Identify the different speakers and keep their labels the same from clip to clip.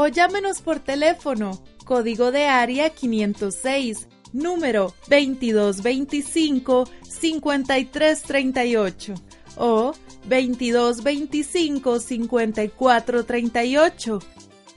Speaker 1: O llámenos por teléfono, código de área 506, número 2225-5338 o 2225-5438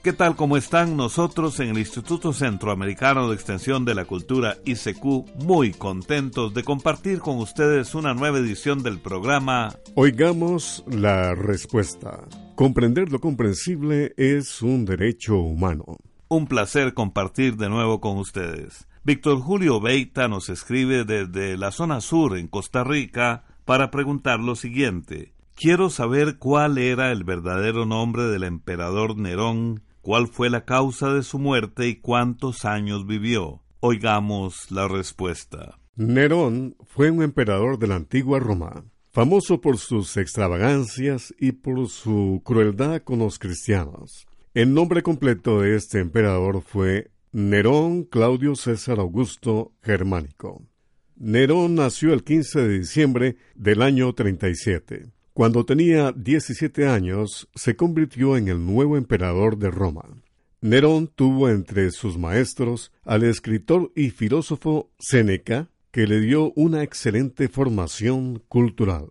Speaker 2: ¿Qué tal? ¿Cómo están nosotros en el Instituto Centroamericano de Extensión de la Cultura ICQ? Muy contentos de compartir con ustedes una nueva edición del programa
Speaker 3: Oigamos la respuesta. Comprender lo comprensible es un derecho humano.
Speaker 2: Un placer compartir de nuevo con ustedes. Víctor Julio Beita nos escribe desde la zona sur en Costa Rica para preguntar lo siguiente. Quiero saber cuál era el verdadero nombre del emperador Nerón cuál fue la causa de su muerte y cuántos años vivió. Oigamos la respuesta.
Speaker 3: Nerón fue un emperador de la antigua Roma, famoso por sus extravagancias y por su crueldad con los cristianos. El nombre completo de este emperador fue Nerón Claudio César Augusto Germánico. Nerón nació el 15 de diciembre del año 37. Cuando tenía 17 años, se convirtió en el nuevo emperador de Roma. Nerón tuvo entre sus maestros al escritor y filósofo Séneca, que le dio una excelente formación cultural.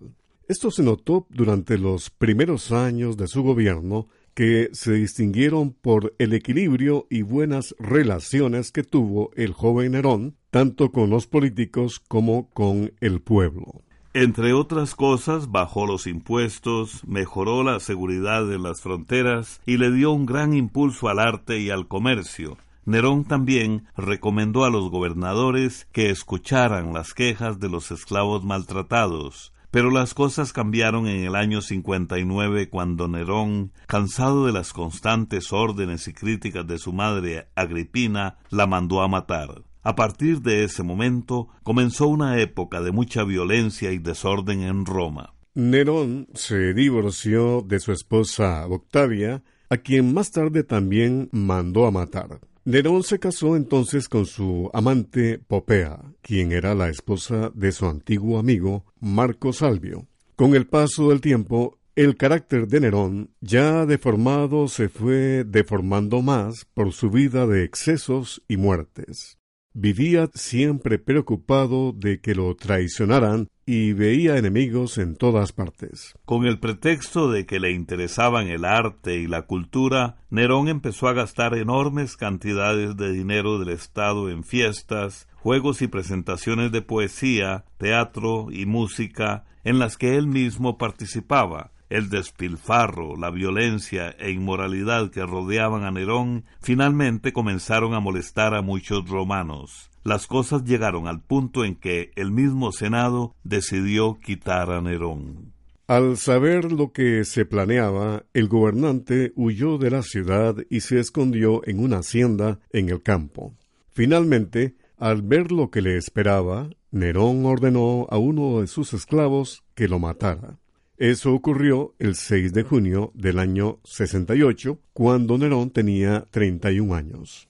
Speaker 3: Esto se notó durante los primeros años de su gobierno, que se distinguieron por el equilibrio y buenas relaciones que tuvo el joven Nerón, tanto con los políticos como con el pueblo.
Speaker 2: Entre otras cosas, bajó los impuestos, mejoró la seguridad de las fronteras y le dio un gran impulso al arte y al comercio. Nerón también recomendó a los gobernadores que escucharan las quejas de los esclavos maltratados, pero las cosas cambiaron en el año 59 cuando Nerón, cansado de las constantes órdenes y críticas de su madre Agripina, la mandó a matar. A partir de ese momento comenzó una época de mucha violencia y desorden en Roma.
Speaker 3: Nerón se divorció de su esposa Octavia, a quien más tarde también mandó a matar. Nerón se casó entonces con su amante Popea, quien era la esposa de su antiguo amigo Marco Salvio. Con el paso del tiempo, el carácter de Nerón, ya deformado, se fue deformando más por su vida de excesos y muertes. Vivía siempre preocupado de que lo traicionaran y veía enemigos en todas partes.
Speaker 2: Con el pretexto de que le interesaban el arte y la cultura, Nerón empezó a gastar enormes cantidades de dinero del Estado en fiestas, juegos y presentaciones de poesía, teatro y música en las que él mismo participaba, el despilfarro, la violencia e inmoralidad que rodeaban a Nerón finalmente comenzaron a molestar a muchos romanos. Las cosas llegaron al punto en que el mismo Senado decidió quitar a Nerón.
Speaker 3: Al saber lo que se planeaba, el gobernante huyó de la ciudad y se escondió en una hacienda en el campo. Finalmente, al ver lo que le esperaba, Nerón ordenó a uno de sus esclavos que lo matara. Eso ocurrió el 6 de junio del año 68, cuando Nerón tenía 31 años.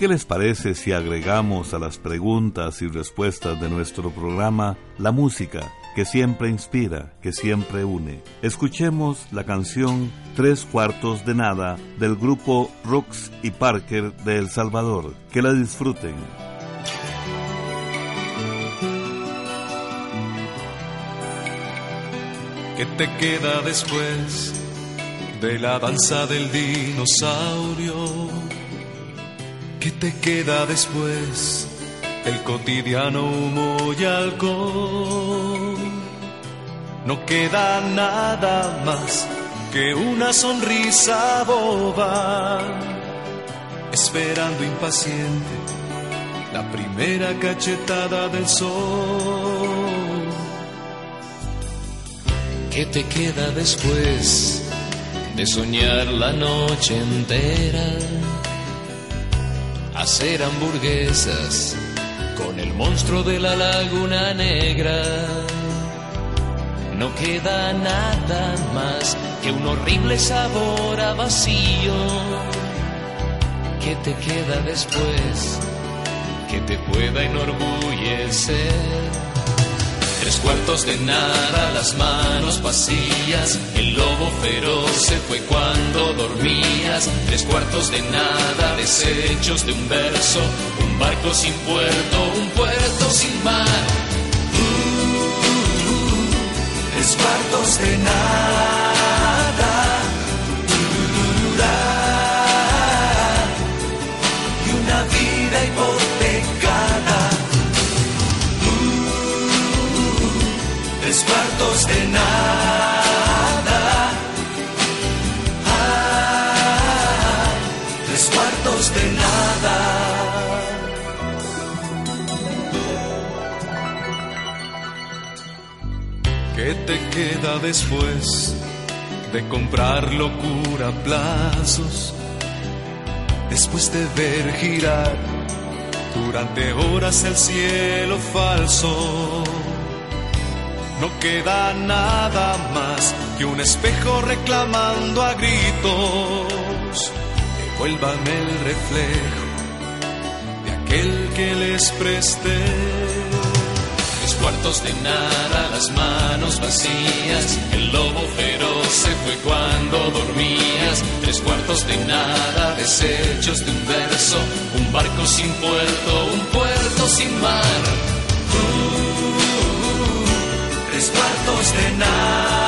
Speaker 2: ¿Qué les parece si agregamos a las preguntas y respuestas de nuestro programa la música que siempre inspira, que siempre une? Escuchemos la canción Tres cuartos de nada del grupo Rooks y Parker de El Salvador. Que la disfruten.
Speaker 4: ¿Qué te queda después de la danza del dinosaurio. ¿Qué te queda después del cotidiano humo y alcohol? No queda nada más que una sonrisa boba, esperando impaciente la primera cachetada del sol. ¿Qué te queda después de soñar la noche entera? Hacer hamburguesas con el monstruo de la laguna negra. No queda nada más que un horrible sabor a vacío. ¿Qué te queda después que te pueda enorgullecer? Tres cuartos de nada, las manos vacías. El lobo feroz se fue cuando dormías. Tres cuartos de nada, desechos de un verso. Un barco sin puerto, un puerto sin mar. tres cuartos de nada. Cuartos de nada. Ah, tres cuartos de nada. ¿Qué te queda después de comprar locura a plazos? Después de ver girar durante horas el cielo falso. No queda nada más que un espejo reclamando a gritos. Devuélvame el reflejo de aquel que les presté. Tres cuartos de nada, las manos vacías. El lobo feroz se fue cuando dormías. Tres cuartos de nada, desechos de un verso. Un barco sin puerto, un puerto sin mar. Cuartos de nada.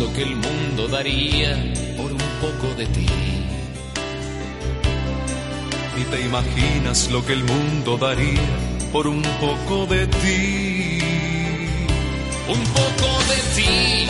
Speaker 4: Lo que el mundo daría por un poco de ti. Ni te imaginas lo que el mundo daría por un poco de ti. Un poco de ti,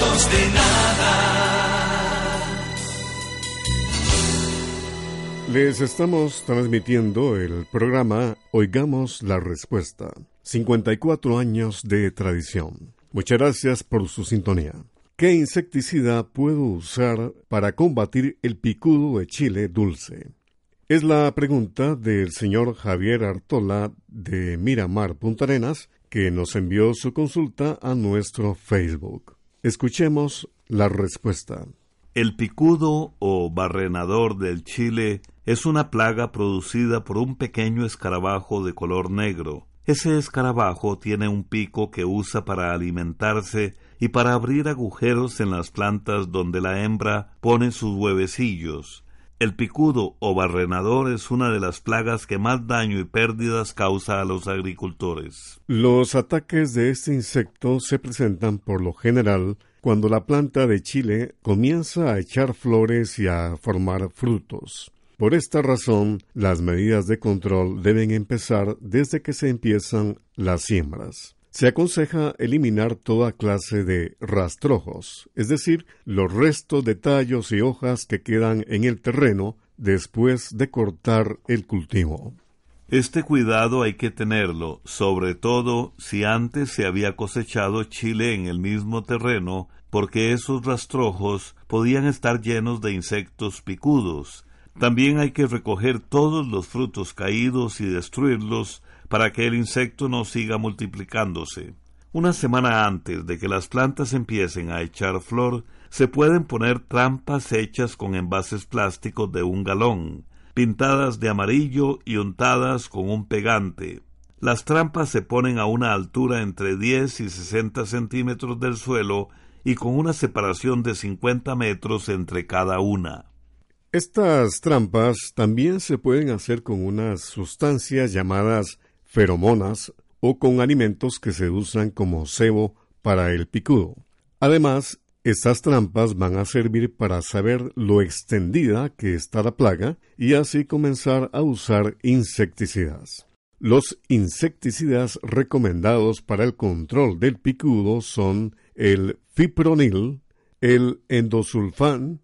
Speaker 4: de nada.
Speaker 3: Les estamos transmitiendo el programa Oigamos la Respuesta. 54 años de tradición. Muchas gracias por su sintonía. ¿Qué insecticida puedo usar para combatir el picudo de chile dulce? Es la pregunta del señor Javier Artola de Miramar Punta Arenas, que nos envió su consulta a nuestro Facebook. Escuchemos la respuesta.
Speaker 2: El picudo o barrenador del chile es una plaga producida por un pequeño escarabajo de color negro. Ese escarabajo tiene un pico que usa para alimentarse y para abrir agujeros en las plantas donde la hembra pone sus huevecillos. El picudo o barrenador es una de las plagas que más daño y pérdidas causa a los agricultores.
Speaker 3: Los ataques de este insecto se presentan por lo general cuando la planta de chile comienza a echar flores y a formar frutos. Por esta razón, las medidas de control deben empezar desde que se empiezan las siembras. Se aconseja eliminar toda clase de rastrojos, es decir, los restos de tallos y hojas que quedan en el terreno después de cortar el cultivo.
Speaker 2: Este cuidado hay que tenerlo, sobre todo si antes se había cosechado chile en el mismo terreno, porque esos rastrojos podían estar llenos de insectos picudos. También hay que recoger todos los frutos caídos y destruirlos para que el insecto no siga multiplicándose. Una semana antes de que las plantas empiecen a echar flor, se pueden poner trampas hechas con envases plásticos de un galón, pintadas de amarillo y untadas con un pegante. Las trampas se ponen a una altura entre 10 y 60 centímetros del suelo y con una separación de 50 metros entre cada una.
Speaker 3: Estas trampas también se pueden hacer con unas sustancias llamadas feromonas o con alimentos que se usan como cebo para el picudo. Además, estas trampas van a servir para saber lo extendida que está la plaga y así comenzar a usar insecticidas. Los insecticidas recomendados para el control del picudo son el fipronil, el endosulfán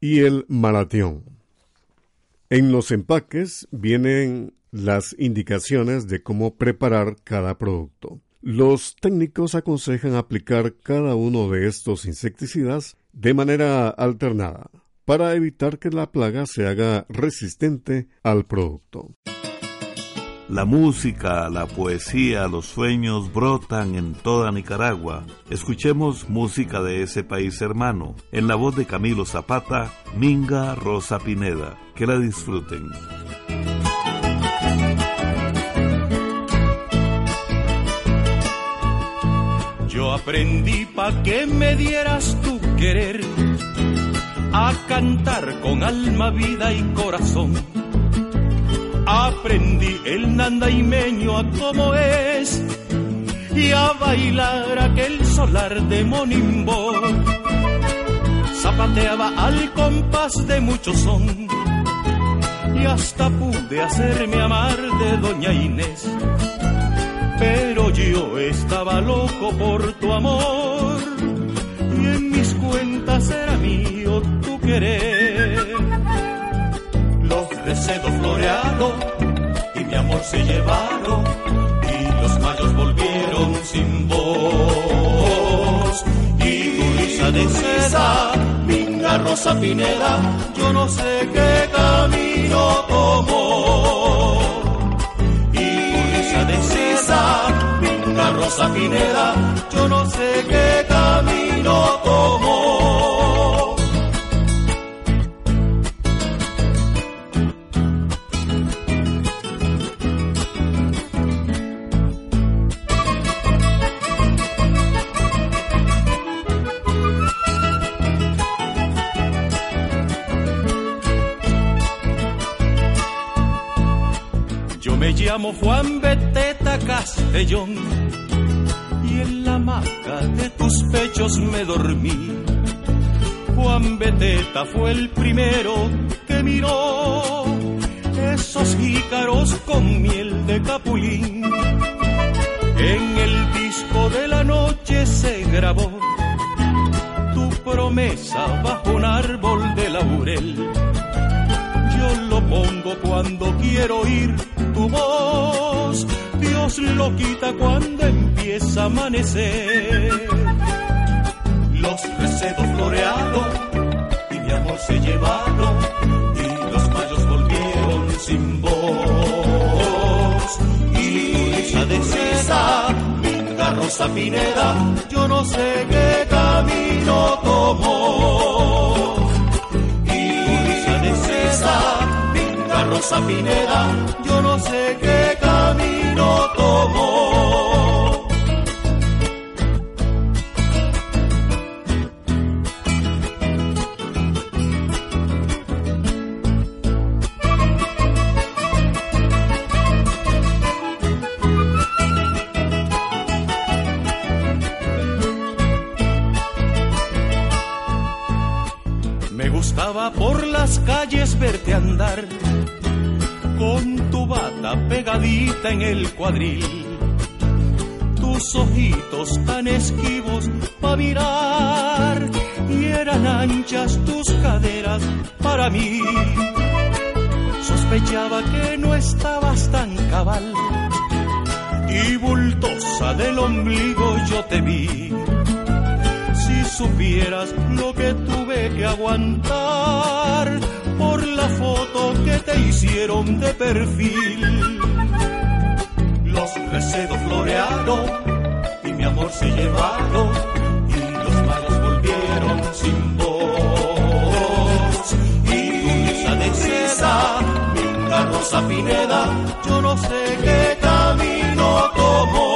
Speaker 3: y el malatión. En los empaques vienen las indicaciones de cómo preparar cada producto. Los técnicos aconsejan aplicar cada uno de estos insecticidas de manera alternada para evitar que la plaga se haga resistente al producto.
Speaker 2: La música, la poesía, los sueños brotan en toda Nicaragua. Escuchemos música de ese país hermano, en la voz de Camilo Zapata, Minga Rosa Pineda. Que la disfruten.
Speaker 5: Yo aprendí pa' que me dieras tu querer, a cantar con alma, vida y corazón. Aprendí el nandaimeño a cómo es y a bailar aquel solar de Monimbo. Zapateaba al compás de mucho son y hasta pude hacerme amar de Doña Inés pero yo estaba loco por tu amor y en mis cuentas era mío tu querer. Los recedos florearon y mi amor se llevaron y los mayos volvieron sin voz. Y tu de seda, minga rosa pineda, yo no sé qué camino tomó. Minga rosa pineda, yo no sé qué grabó tu promesa bajo un árbol de laurel. Yo lo pongo cuando quiero oír tu voz. Dios lo quita cuando empieza a amanecer. Los recedos florearon y mi amor se llevaron rosa pineda, yo no sé qué camino tomó. Y tu risa de cesa, minga rosa pineda, yo no sé qué camino tomó. Las calles verte andar con tu bata pegadita en el cuadril. Tus ojitos tan esquivos para mirar y eran anchas tus caderas para mí. Sospechaba que no estabas tan cabal y bultosa del ombligo yo te vi. Supieras lo que tuve que aguantar por la foto que te hicieron de perfil. Los recedos florearon y mi amor se llevaron y los malos volvieron sin voz. Y tu de seda, mi rosa pineda, yo no sé qué camino tomó.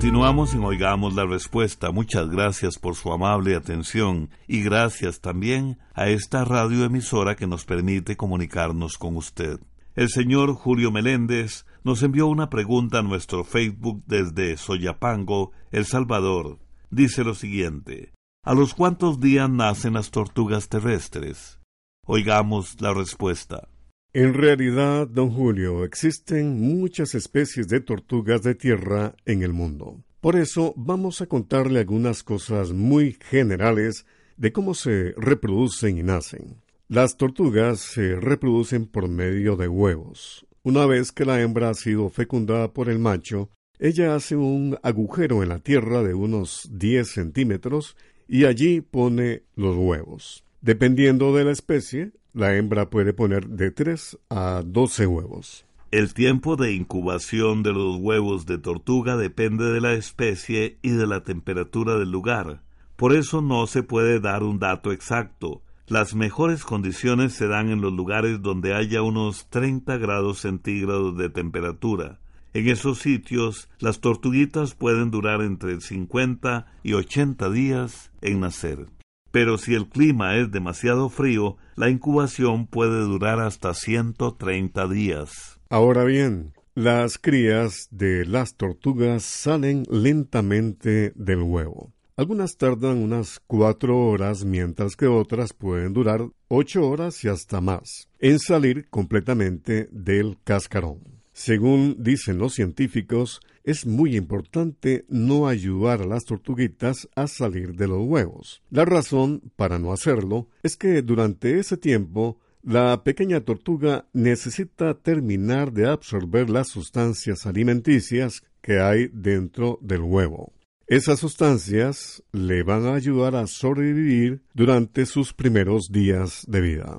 Speaker 2: Continuamos en Oigamos la Respuesta. Muchas gracias por su amable atención y gracias también a esta radioemisora que nos permite comunicarnos con usted. El señor Julio Meléndez nos envió una pregunta a nuestro Facebook desde Soyapango, El Salvador. Dice lo siguiente. ¿A los cuántos días nacen las tortugas terrestres? Oigamos la respuesta.
Speaker 3: En realidad, don Julio, existen muchas especies de tortugas de tierra en el mundo. Por eso vamos a contarle algunas cosas muy generales de cómo se reproducen y nacen. Las tortugas se reproducen por medio de huevos. Una vez que la hembra ha sido fecundada por el macho, ella hace un agujero en la tierra de unos 10 centímetros y allí pone los huevos. Dependiendo de la especie, la hembra puede poner de 3 a 12 huevos.
Speaker 2: El tiempo de incubación de los huevos de tortuga depende de la especie y de la temperatura del lugar. Por eso no se puede dar un dato exacto. Las mejores condiciones se dan en los lugares donde haya unos 30 grados centígrados de temperatura. En esos sitios, las tortuguitas pueden durar entre 50 y 80 días en nacer pero si el clima es demasiado frío, la incubación puede durar hasta 130 días.
Speaker 3: Ahora bien, las crías de las tortugas salen lentamente del huevo. Algunas tardan unas cuatro horas, mientras que otras pueden durar ocho horas y hasta más en salir completamente del cascarón. Según dicen los científicos, es muy importante no ayudar a las tortuguitas a salir de los huevos. La razón para no hacerlo es que durante ese tiempo la pequeña tortuga necesita terminar de absorber las sustancias alimenticias que hay dentro del huevo. Esas sustancias le van a ayudar a sobrevivir durante sus primeros días de vida.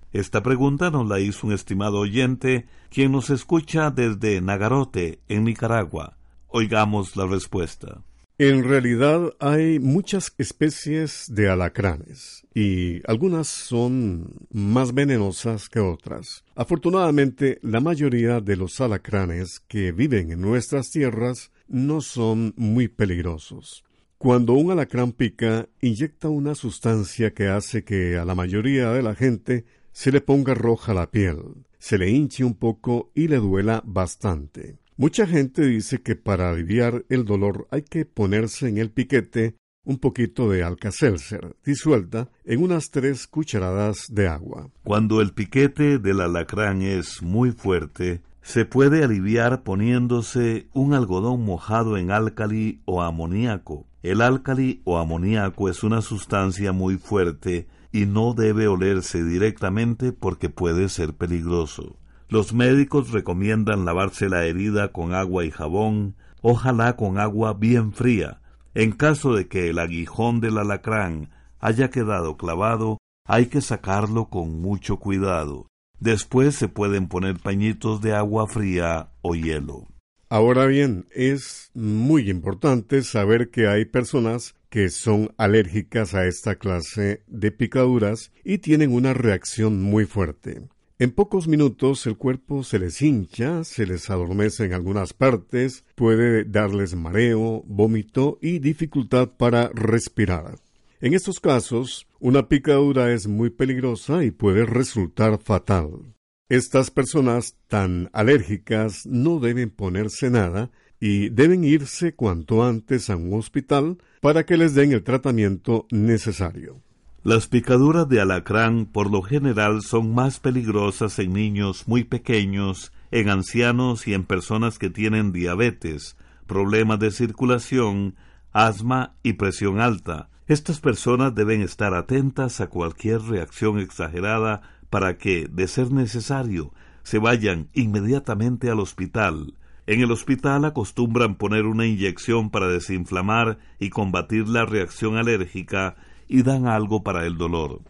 Speaker 2: Esta pregunta nos la hizo un estimado oyente, quien nos escucha desde Nagarote, en Nicaragua. Oigamos la respuesta.
Speaker 3: En realidad hay muchas especies de alacranes y algunas son más venenosas que otras. Afortunadamente, la mayoría de los alacranes que viven en nuestras tierras no son muy peligrosos. Cuando un alacrán pica, inyecta una sustancia que hace que a la mayoría de la gente se le ponga roja la piel, se le hinche un poco y le duela bastante. Mucha gente dice que para aliviar el dolor hay que ponerse en el piquete un poquito de alcacelser disuelta en unas tres cucharadas de agua.
Speaker 2: Cuando el piquete del alacrán es muy fuerte, se puede aliviar poniéndose un algodón mojado en álcali o amoníaco. El álcali o amoníaco es una sustancia muy fuerte y no debe olerse directamente porque puede ser peligroso. Los médicos recomiendan lavarse la herida con agua y jabón, ojalá con agua bien fría. En caso de que el aguijón del alacrán haya quedado clavado, hay que sacarlo con mucho cuidado. Después se pueden poner pañitos de agua fría o hielo.
Speaker 3: Ahora bien, es muy importante saber que hay personas que son alérgicas a esta clase de picaduras y tienen una reacción muy fuerte. En pocos minutos el cuerpo se les hincha, se les adormece en algunas partes, puede darles mareo, vómito y dificultad para respirar. En estos casos, una picadura es muy peligrosa y puede resultar fatal. Estas personas tan alérgicas no deben ponerse nada y deben irse cuanto antes a un hospital para que les den el tratamiento necesario.
Speaker 2: Las picaduras de alacrán por lo general son más peligrosas en niños muy pequeños, en ancianos y en personas que tienen diabetes, problemas de circulación, asma y presión alta. Estas personas deben estar atentas a cualquier reacción exagerada para que, de ser necesario, se vayan inmediatamente al hospital. En el hospital acostumbran poner una inyección para desinflamar y combatir la reacción alérgica y dan algo para el dolor.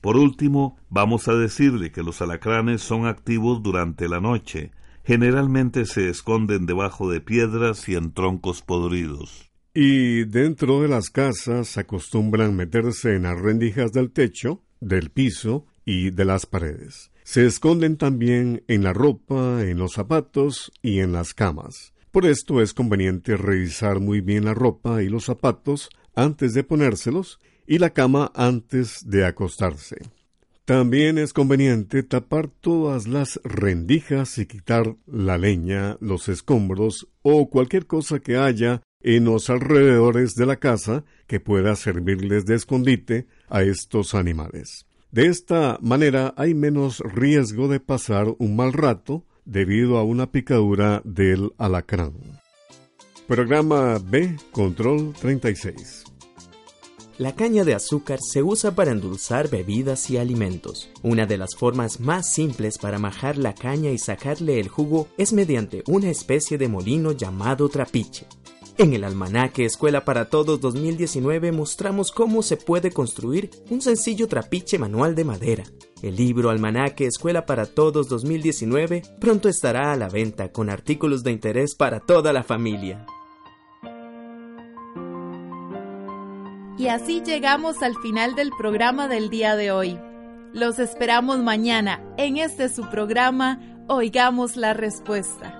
Speaker 2: Por último, vamos a decirle que los alacranes son activos durante la noche. Generalmente se esconden debajo de piedras y en troncos podridos.
Speaker 3: Y dentro de las casas acostumbran meterse en las rendijas del techo, del piso y de las paredes. Se esconden también en la ropa, en los zapatos y en las camas. Por esto es conveniente revisar muy bien la ropa y los zapatos antes de ponérselos y la cama antes de acostarse. También es conveniente tapar todas las rendijas y quitar la leña, los escombros o cualquier cosa que haya en los alrededores de la casa que pueda servirles de escondite a estos animales. De esta manera hay menos riesgo de pasar un mal rato debido a una picadura del alacrán. Programa B Control 36
Speaker 6: la caña de azúcar se usa para endulzar bebidas y alimentos. Una de las formas más simples para majar la caña y sacarle el jugo es mediante una especie de molino llamado trapiche. En el almanaque Escuela para Todos 2019 mostramos cómo se puede construir un sencillo trapiche manual de madera. El libro Almanaque Escuela para Todos 2019 pronto estará a la venta con artículos de interés para toda la familia.
Speaker 1: Y así llegamos al final del programa del día de hoy. Los esperamos mañana en este su programa Oigamos la Respuesta.